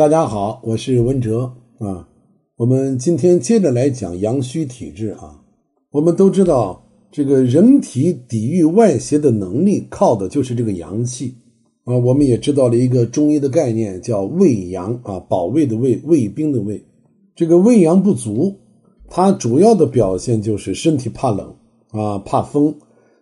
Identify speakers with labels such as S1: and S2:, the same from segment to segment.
S1: 大家好，我是文哲啊。我们今天接着来讲阳虚体质啊。我们都知道，这个人体抵御外邪的能力靠的就是这个阳气啊。我们也知道了一个中医的概念，叫卫阳啊，保卫的卫，卫兵的卫。这个卫阳不足，它主要的表现就是身体怕冷啊，怕风，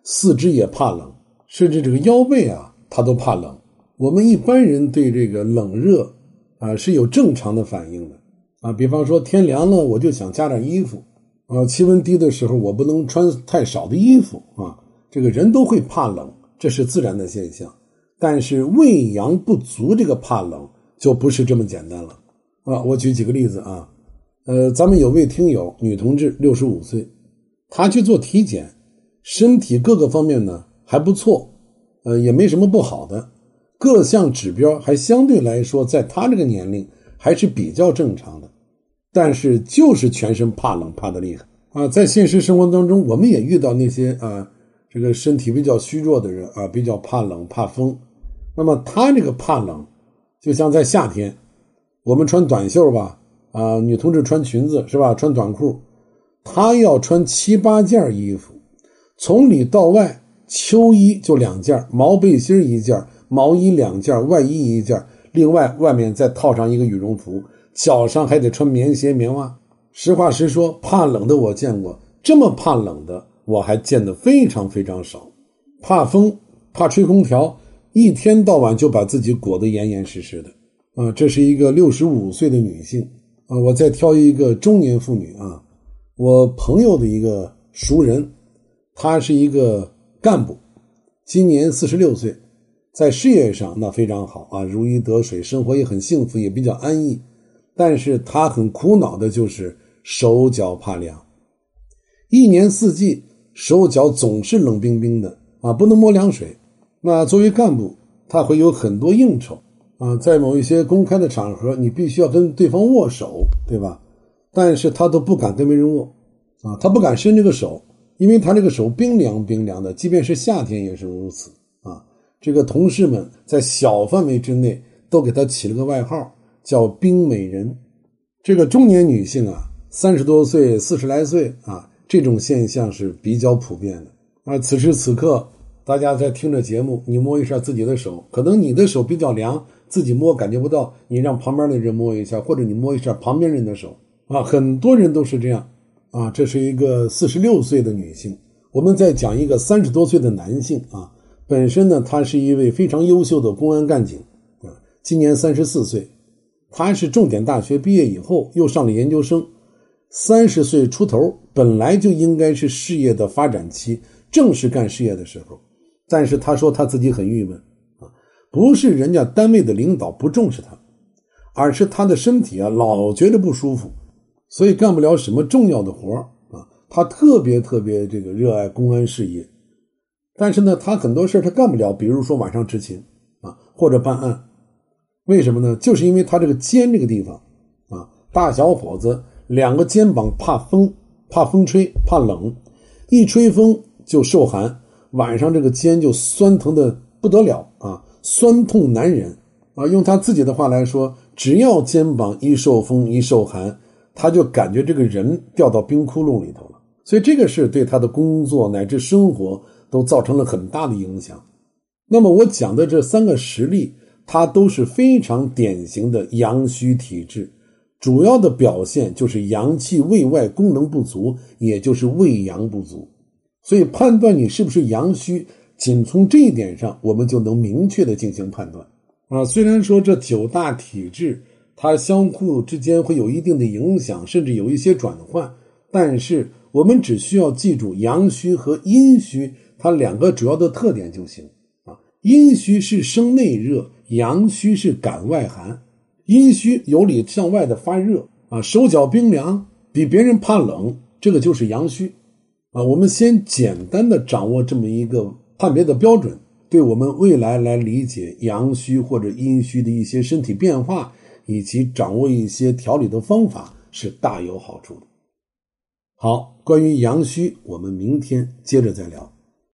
S1: 四肢也怕冷，甚至这个腰背啊，它都怕冷。我们一般人对这个冷热。啊，是有正常的反应的啊。比方说天凉了，我就想加点衣服啊。气温低的时候，我不能穿太少的衣服啊。这个人都会怕冷，这是自然的现象。但是胃阳不足，这个怕冷就不是这么简单了啊。我举几个例子啊，呃，咱们有位听友女同志，六十五岁，她去做体检，身体各个方面呢还不错，呃，也没什么不好的。各项指标还相对来说，在他这个年龄还是比较正常的，但是就是全身怕冷，怕的厉害啊！在现实生活当中，我们也遇到那些啊，这个身体比较虚弱的人啊，比较怕冷、怕风。那么他这个怕冷，就像在夏天，我们穿短袖吧，啊，女同志穿裙子是吧？穿短裤，他要穿七八件衣服，从里到外，秋衣就两件，毛背心一件。毛衣两件，外衣一件，另外外面再套上一个羽绒服，脚上还得穿棉鞋、棉袜。实话实说，怕冷的我见过，这么怕冷的我还见得非常非常少。怕风，怕吹空调，一天到晚就把自己裹得严严实实的。啊，这是一个六十五岁的女性啊。我再挑一个中年妇女啊，我朋友的一个熟人，她是一个干部，今年四十六岁。在事业上那非常好啊，如鱼得水，生活也很幸福，也比较安逸。但是他很苦恼的就是手脚怕凉，一年四季手脚总是冷冰冰的啊，不能摸凉水。那作为干部，他会有很多应酬啊，在某一些公开的场合，你必须要跟对方握手，对吧？但是他都不敢跟别人握啊，他不敢伸这个手，因为他这个手冰凉冰凉的，即便是夏天也是如此。这个同事们在小范围之内都给她起了个外号，叫“冰美人”。这个中年女性啊，三十多岁、四十来岁啊，这种现象是比较普遍的啊。此时此刻，大家在听着节目，你摸一下自己的手，可能你的手比较凉，自己摸感觉不到，你让旁边的人摸一下，或者你摸一下旁边人的手啊。很多人都是这样啊。这是一个四十六岁的女性，我们再讲一个三十多岁的男性啊。本身呢，他是一位非常优秀的公安干警，啊，今年三十四岁，他是重点大学毕业以后又上了研究生，三十岁出头本来就应该是事业的发展期，正是干事业的时候，但是他说他自己很郁闷，啊，不是人家单位的领导不重视他，而是他的身体啊老觉得不舒服，所以干不了什么重要的活啊，他特别特别这个热爱公安事业。但是呢，他很多事他干不了，比如说晚上执勤啊，或者办案，为什么呢？就是因为他这个肩这个地方啊，大小伙子两个肩膀怕风，怕风吹，怕冷，一吹风就受寒，晚上这个肩就酸疼的不得了啊，酸痛难忍啊。用他自己的话来说，只要肩膀一受风一受寒，他就感觉这个人掉到冰窟窿里头了。所以这个是对他的工作乃至生活。都造成了很大的影响。那么我讲的这三个实例，它都是非常典型的阳虚体质，主要的表现就是阳气胃外功能不足，也就是胃阳不足。所以判断你是不是阳虚，仅从这一点上，我们就能明确的进行判断。啊，虽然说这九大体质它相互之间会有一定的影响，甚至有一些转换，但是我们只需要记住阳虚和阴虚。它两个主要的特点就行啊，阴虚是生内热，阳虚是感外寒。阴虚由里向外的发热啊，手脚冰凉，比别人怕冷，这个就是阳虚啊。我们先简单的掌握这么一个判别的标准，对我们未来来理解阳虚或者阴虚的一些身体变化，以及掌握一些调理的方法是大有好处的。好，关于阳虚，我们明天接着再聊。